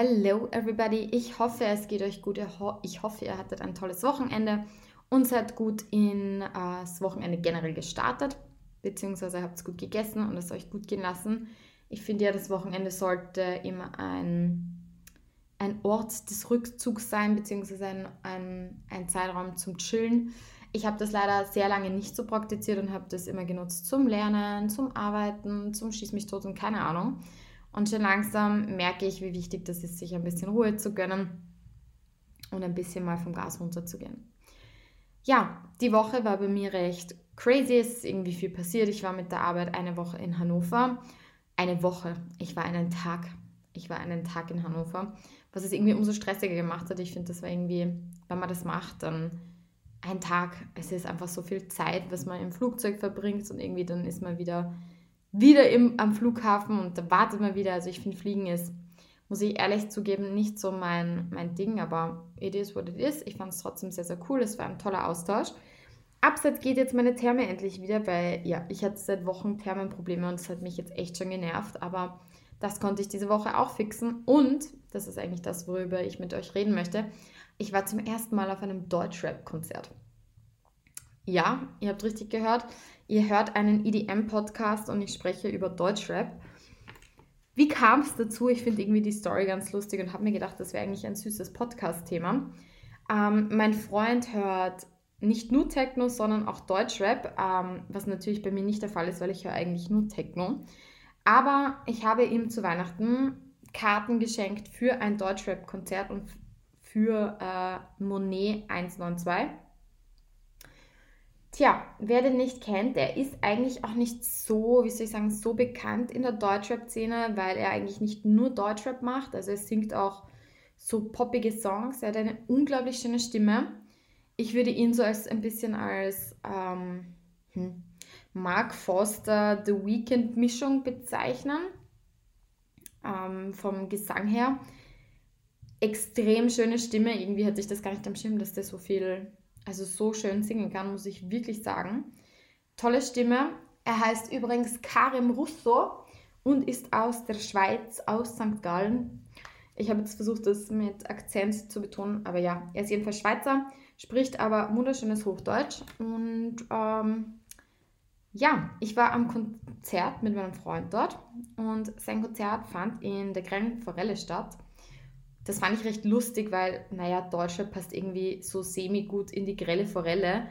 Hello everybody, ich hoffe es geht euch gut. Ich hoffe ihr hattet ein tolles Wochenende und seid gut in äh, Wochenende generell gestartet, beziehungsweise habt es gut gegessen und es euch gut gehen lassen. Ich finde ja, das Wochenende sollte immer ein, ein Ort des Rückzugs sein, beziehungsweise ein, ein, ein Zeitraum zum Chillen. Ich habe das leider sehr lange nicht so praktiziert und habe das immer genutzt zum Lernen, zum Arbeiten, zum Schieß mich tot und keine Ahnung. Und schon langsam merke ich, wie wichtig das ist, sich ein bisschen Ruhe zu gönnen und ein bisschen mal vom Gas runterzugehen. Ja, die Woche war bei mir recht crazy. Es ist irgendwie viel passiert. Ich war mit der Arbeit eine Woche in Hannover. Eine Woche. Ich war einen Tag. Ich war einen Tag in Hannover. Was es irgendwie umso stressiger gemacht hat. Ich finde, das war irgendwie, wenn man das macht, dann ein Tag. Es ist einfach so viel Zeit, was man im Flugzeug verbringt und irgendwie dann ist man wieder wieder im, am Flughafen und da wartet man wieder. Also ich finde, Fliegen ist, muss ich ehrlich zugeben, nicht so mein, mein Ding, aber it is what it is. Ich fand es trotzdem sehr, sehr cool. Es war ein toller Austausch. Abseits geht jetzt meine Therme endlich wieder, weil ja, ich hatte seit Wochen Thermenprobleme und es hat mich jetzt echt schon genervt, aber das konnte ich diese Woche auch fixen und das ist eigentlich das, worüber ich mit euch reden möchte. Ich war zum ersten Mal auf einem Deutschrap-Konzert. Ja, ihr habt richtig gehört. Ihr hört einen EDM-Podcast und ich spreche über Deutschrap. Wie kam es dazu? Ich finde irgendwie die Story ganz lustig und habe mir gedacht, das wäre eigentlich ein süßes Podcast-Thema. Ähm, mein Freund hört nicht nur Techno, sondern auch Deutschrap, ähm, was natürlich bei mir nicht der Fall ist, weil ich höre eigentlich nur Techno. Aber ich habe ihm zu Weihnachten Karten geschenkt für ein Deutschrap-Konzert und für äh, Monet 192. Tja, wer den nicht kennt, der ist eigentlich auch nicht so, wie soll ich sagen, so bekannt in der Deutschrap-Szene, weil er eigentlich nicht nur Deutschrap macht, also er singt auch so poppige Songs, er hat eine unglaublich schöne Stimme. Ich würde ihn so als ein bisschen als ähm, hm, Mark Foster The Weekend Mischung bezeichnen, ähm, vom Gesang her. Extrem schöne Stimme, irgendwie hatte ich das gar nicht am Schirm, dass der so viel also so schön singen kann, muss ich wirklich sagen. Tolle Stimme. Er heißt übrigens Karim Russo und ist aus der Schweiz, aus St. Gallen. Ich habe jetzt versucht, das mit Akzent zu betonen, aber ja, er ist jedenfalls Schweizer, spricht aber wunderschönes Hochdeutsch. Und ähm, ja, ich war am Konzert mit meinem Freund dort und sein Konzert fand in der Grellen statt das fand ich recht lustig, weil, naja, Deutschland passt irgendwie so semi-gut in die grelle Forelle.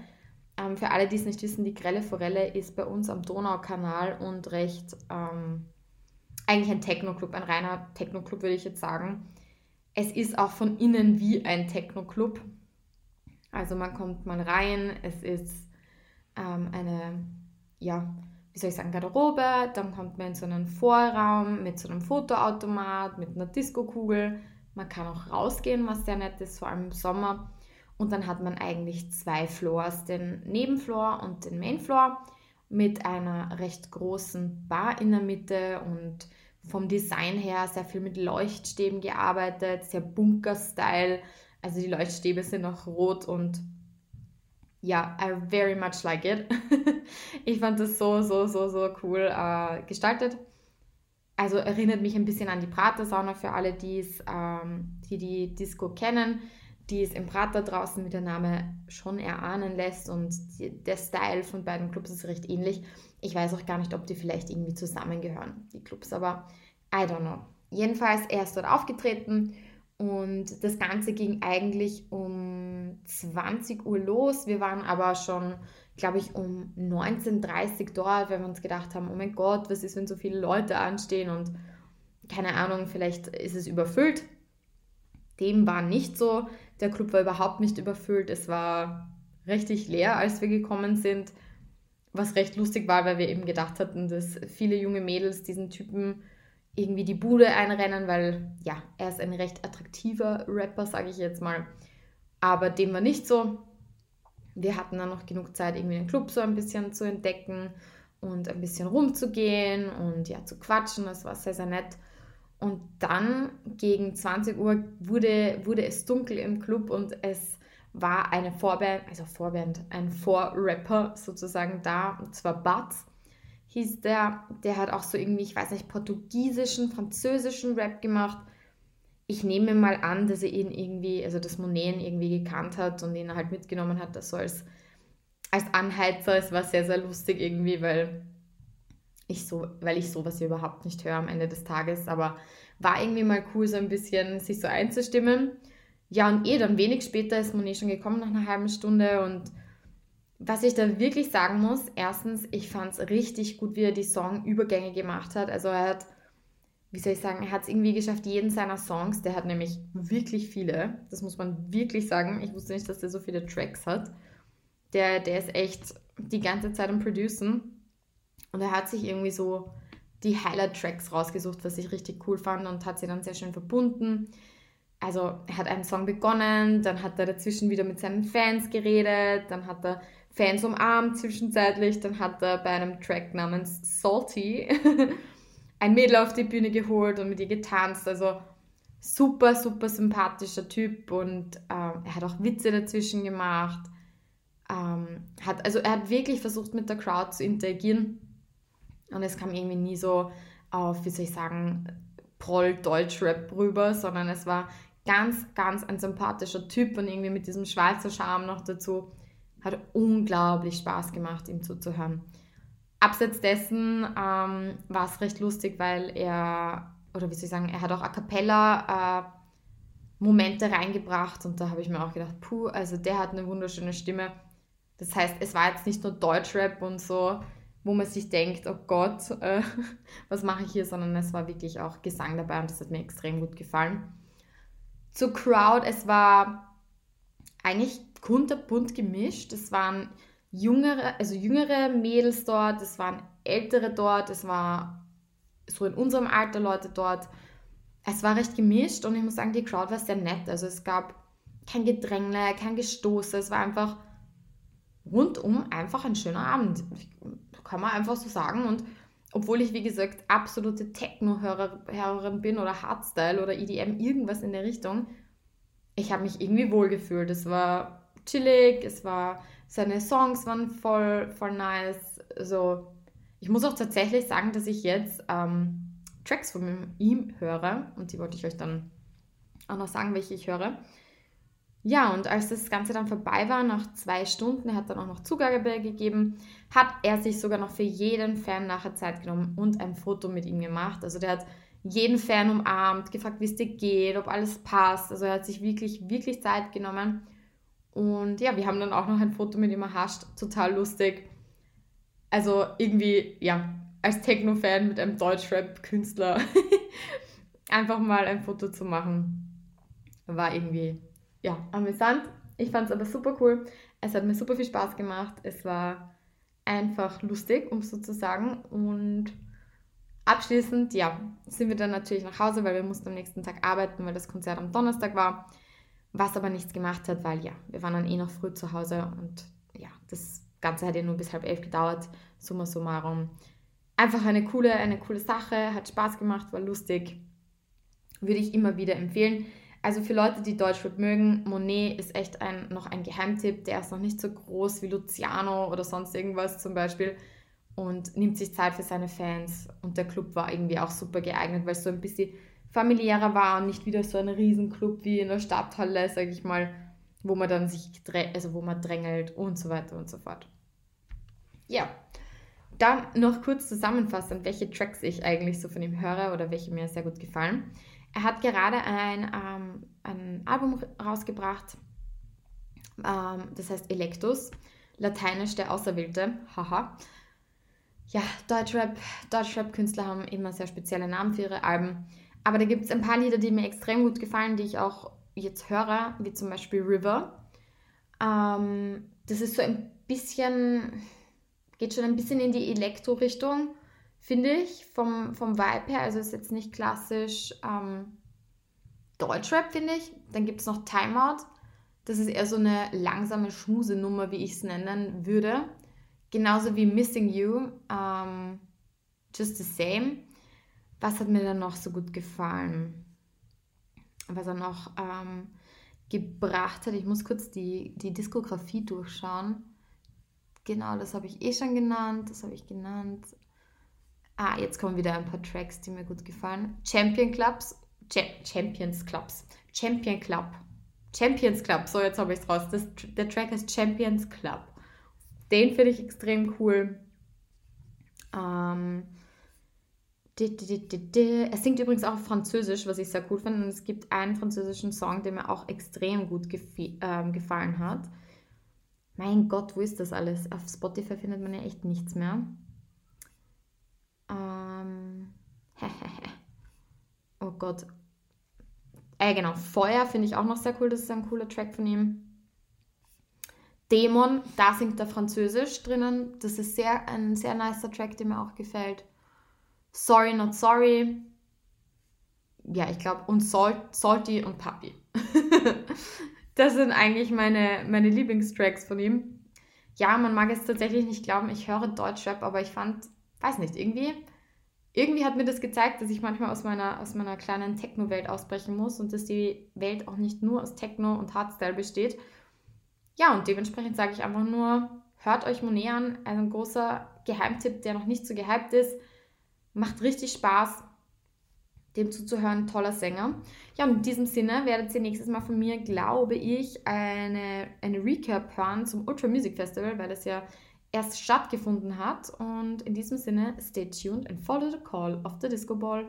Ähm, für alle, die es nicht wissen, die grelle Forelle ist bei uns am Donaukanal und recht ähm, eigentlich ein Techno-Club, ein reiner Techno-Club würde ich jetzt sagen. Es ist auch von innen wie ein Techno-Club. Also man kommt mal rein, es ist ähm, eine, ja, wie soll ich sagen, Garderobe, dann kommt man in so einen Vorraum mit so einem Fotoautomat, mit einer Disco-Kugel, man kann auch rausgehen, was sehr nett ist, vor allem im Sommer. Und dann hat man eigentlich zwei Floors, den Nebenfloor und den Mainfloor mit einer recht großen Bar in der Mitte und vom Design her sehr viel mit Leuchtstäben gearbeitet, sehr Bunker-Style. Also die Leuchtstäbe sind auch rot und ja, I very much like it. ich fand das so, so, so, so cool äh, gestaltet also erinnert mich ein bisschen an die Prater-Sauna für alle, die's, ähm, die die Disco kennen, die es im Prater draußen, wie der Name schon erahnen lässt und die, der Style von beiden Clubs ist recht ähnlich. Ich weiß auch gar nicht, ob die vielleicht irgendwie zusammengehören, die Clubs, aber I don't know. Jedenfalls, er ist dort aufgetreten und das Ganze ging eigentlich um 20 Uhr los. Wir waren aber schon glaube ich, um 19.30 Uhr dort, weil wir uns gedacht haben, oh mein Gott, was ist, wenn so viele Leute anstehen und keine Ahnung, vielleicht ist es überfüllt. Dem war nicht so. Der Club war überhaupt nicht überfüllt. Es war richtig leer, als wir gekommen sind. Was recht lustig war, weil wir eben gedacht hatten, dass viele junge Mädels diesen Typen irgendwie die Bude einrennen, weil ja, er ist ein recht attraktiver Rapper, sage ich jetzt mal. Aber dem war nicht so wir hatten dann noch genug Zeit, irgendwie den Club so ein bisschen zu entdecken und ein bisschen rumzugehen und ja, zu quatschen. Das war sehr, sehr nett. Und dann gegen 20 Uhr wurde, wurde es dunkel im Club und es war eine Vorband, also Vorband, ein Vorrapper sozusagen da, und zwar Butz hieß der. Der hat auch so irgendwie, ich weiß nicht, portugiesischen, französischen Rap gemacht. Ich nehme mal an, dass er ihn irgendwie, also das Monet irgendwie gekannt hat und ihn halt mitgenommen hat, das so als, als Anheizer. Es war sehr, sehr lustig irgendwie, weil ich so, weil ich sowas überhaupt nicht höre am Ende des Tages, aber war irgendwie mal cool, so ein bisschen sich so einzustimmen. Ja, und eh dann wenig später ist Monet schon gekommen, nach einer halben Stunde und was ich da wirklich sagen muss, erstens, ich fand es richtig gut, wie er die Songübergänge gemacht hat. Also er hat wie soll ich sagen, er hat es irgendwie geschafft, jeden seiner Songs, der hat nämlich wirklich viele, das muss man wirklich sagen, ich wusste nicht, dass der so viele Tracks hat, der, der ist echt die ganze Zeit am Producen und er hat sich irgendwie so die Highlight-Tracks rausgesucht, was ich richtig cool fand und hat sie dann sehr schön verbunden. Also er hat einen Song begonnen, dann hat er dazwischen wieder mit seinen Fans geredet, dann hat er Fans umarmt zwischenzeitlich, dann hat er bei einem Track namens Salty ein Mädel auf die Bühne geholt und mit ihr getanzt. Also super, super sympathischer Typ und ähm, er hat auch Witze dazwischen gemacht. Ähm, hat, also er hat wirklich versucht mit der Crowd zu interagieren und es kam irgendwie nie so auf, wie soll ich sagen, Proll-Deutsch-Rap rüber, sondern es war ganz, ganz ein sympathischer Typ und irgendwie mit diesem Schweizer Charme noch dazu. Hat unglaublich Spaß gemacht, ihm zuzuhören. Abseits dessen ähm, war es recht lustig, weil er, oder wie soll ich sagen, er hat auch a cappella äh, Momente reingebracht und da habe ich mir auch gedacht, puh, also der hat eine wunderschöne Stimme. Das heißt, es war jetzt nicht nur Deutschrap und so, wo man sich denkt, oh Gott, äh, was mache ich hier, sondern es war wirklich auch Gesang dabei und das hat mir extrem gut gefallen. Zur Crowd, es war eigentlich kunterbunt gemischt. Es waren jüngere, also jüngere Mädels dort, es waren ältere dort, es war so in unserem Alter Leute dort. Es war recht gemischt und ich muss sagen, die Crowd war sehr nett. Also es gab kein Gedränge, kein Gestoße, es war einfach rundum einfach ein schöner Abend. Kann man einfach so sagen. Und obwohl ich, wie gesagt, absolute Techno-Hörerin bin oder Hardstyle oder EDM, irgendwas in der Richtung, ich habe mich irgendwie wohlgefühlt. Es war chillig, es war seine Songs waren voll, voll nice. Also, ich muss auch tatsächlich sagen, dass ich jetzt ähm, Tracks von ihm höre und die wollte ich euch dann auch noch sagen, welche ich höre. Ja, und als das Ganze dann vorbei war, nach zwei Stunden, er hat dann auch noch Zugabe gegeben, hat er sich sogar noch für jeden Fan nachher Zeit genommen und ein Foto mit ihm gemacht. Also der hat jeden Fan umarmt, gefragt, wie es dir geht, ob alles passt. Also er hat sich wirklich, wirklich Zeit genommen. Und ja, wir haben dann auch noch ein Foto mit ihm erhascht. Total lustig. Also irgendwie, ja, als Techno-Fan mit einem Deutschrap-Künstler einfach mal ein Foto zu machen, war irgendwie, ja, amüsant. Ich fand es aber super cool. Es hat mir super viel Spaß gemacht. Es war einfach lustig, um es so zu sagen. Und abschließend, ja, sind wir dann natürlich nach Hause, weil wir mussten am nächsten Tag arbeiten, weil das Konzert am Donnerstag war was aber nichts gemacht hat, weil ja, wir waren dann eh noch früh zu Hause und ja, das Ganze hat ja nur bis halb elf gedauert, summa summarum. Einfach eine coole, eine coole Sache, hat Spaß gemacht, war lustig, würde ich immer wieder empfehlen. Also für Leute, die Deutschrap mögen, Monet ist echt ein, noch ein Geheimtipp, der ist noch nicht so groß wie Luciano oder sonst irgendwas zum Beispiel und nimmt sich Zeit für seine Fans und der Club war irgendwie auch super geeignet, weil so ein bisschen familiärer war und nicht wieder so ein Riesenclub wie in der Stadthalle, sage ich mal, wo man dann sich also wo man drängelt und so weiter und so fort. Ja, dann noch kurz zusammenfassend, welche Tracks ich eigentlich so von ihm höre oder welche mir sehr gut gefallen. Er hat gerade ein, ähm, ein Album rausgebracht, ähm, das heißt Electus, lateinisch der Auserwählte, haha. Ja, Deutschrap, Deutschrap-Künstler haben immer sehr spezielle Namen für ihre Alben. Aber da gibt es ein paar Lieder, die mir extrem gut gefallen, die ich auch jetzt höre, wie zum Beispiel River. Ähm, das ist so ein bisschen, geht schon ein bisschen in die Elektro-Richtung, finde ich, vom, vom Vibe her. Also ist jetzt nicht klassisch ähm, Deutschrap, finde ich. Dann gibt es noch Timeout. Das ist eher so eine langsame Schmusenummer, wie ich es nennen würde. Genauso wie Missing You, ähm, Just the Same. Was hat mir dann noch so gut gefallen? Was er noch ähm, gebracht hat. Ich muss kurz die, die Diskografie durchschauen. Genau, das habe ich eh schon genannt. Das habe ich genannt. Ah, jetzt kommen wieder ein paar Tracks, die mir gut gefallen. Champion Clubs, Champions Clubs. Champion Club. Champions Club, so jetzt habe ich es raus. Das, der Track heißt Champions Club. Den finde ich extrem cool. Ähm, er singt übrigens auch Französisch, was ich sehr cool finde. Und es gibt einen französischen Song, der mir auch extrem gut ähm, gefallen hat. Mein Gott, wo ist das alles? Auf Spotify findet man ja echt nichts mehr. Ähm, oh Gott. Äh, genau, Feuer finde ich auch noch sehr cool. Das ist ein cooler Track von ihm. Dämon, da singt er Französisch drinnen. Das ist sehr, ein sehr nicer Track, der mir auch gefällt. Sorry Not Sorry. Ja, ich glaube, und Salt, Salty und Puppy. das sind eigentlich meine, meine Lieblingstracks von ihm. Ja, man mag es tatsächlich nicht glauben, ich höre Deutschrap, aber ich fand, weiß nicht, irgendwie, irgendwie hat mir das gezeigt, dass ich manchmal aus meiner, aus meiner kleinen Techno-Welt ausbrechen muss und dass die Welt auch nicht nur aus Techno und Hardstyle besteht. Ja, und dementsprechend sage ich einfach nur, hört euch Monet an, ein großer Geheimtipp, der noch nicht so gehypt ist Macht richtig Spaß, dem zuzuhören. Toller Sänger. Ja, und in diesem Sinne werdet ihr nächstes Mal von mir, glaube ich, eine, eine Recap hören zum Ultra Music Festival, weil das ja erst stattgefunden hat. Und in diesem Sinne, stay tuned and follow the call of the Disco Ball.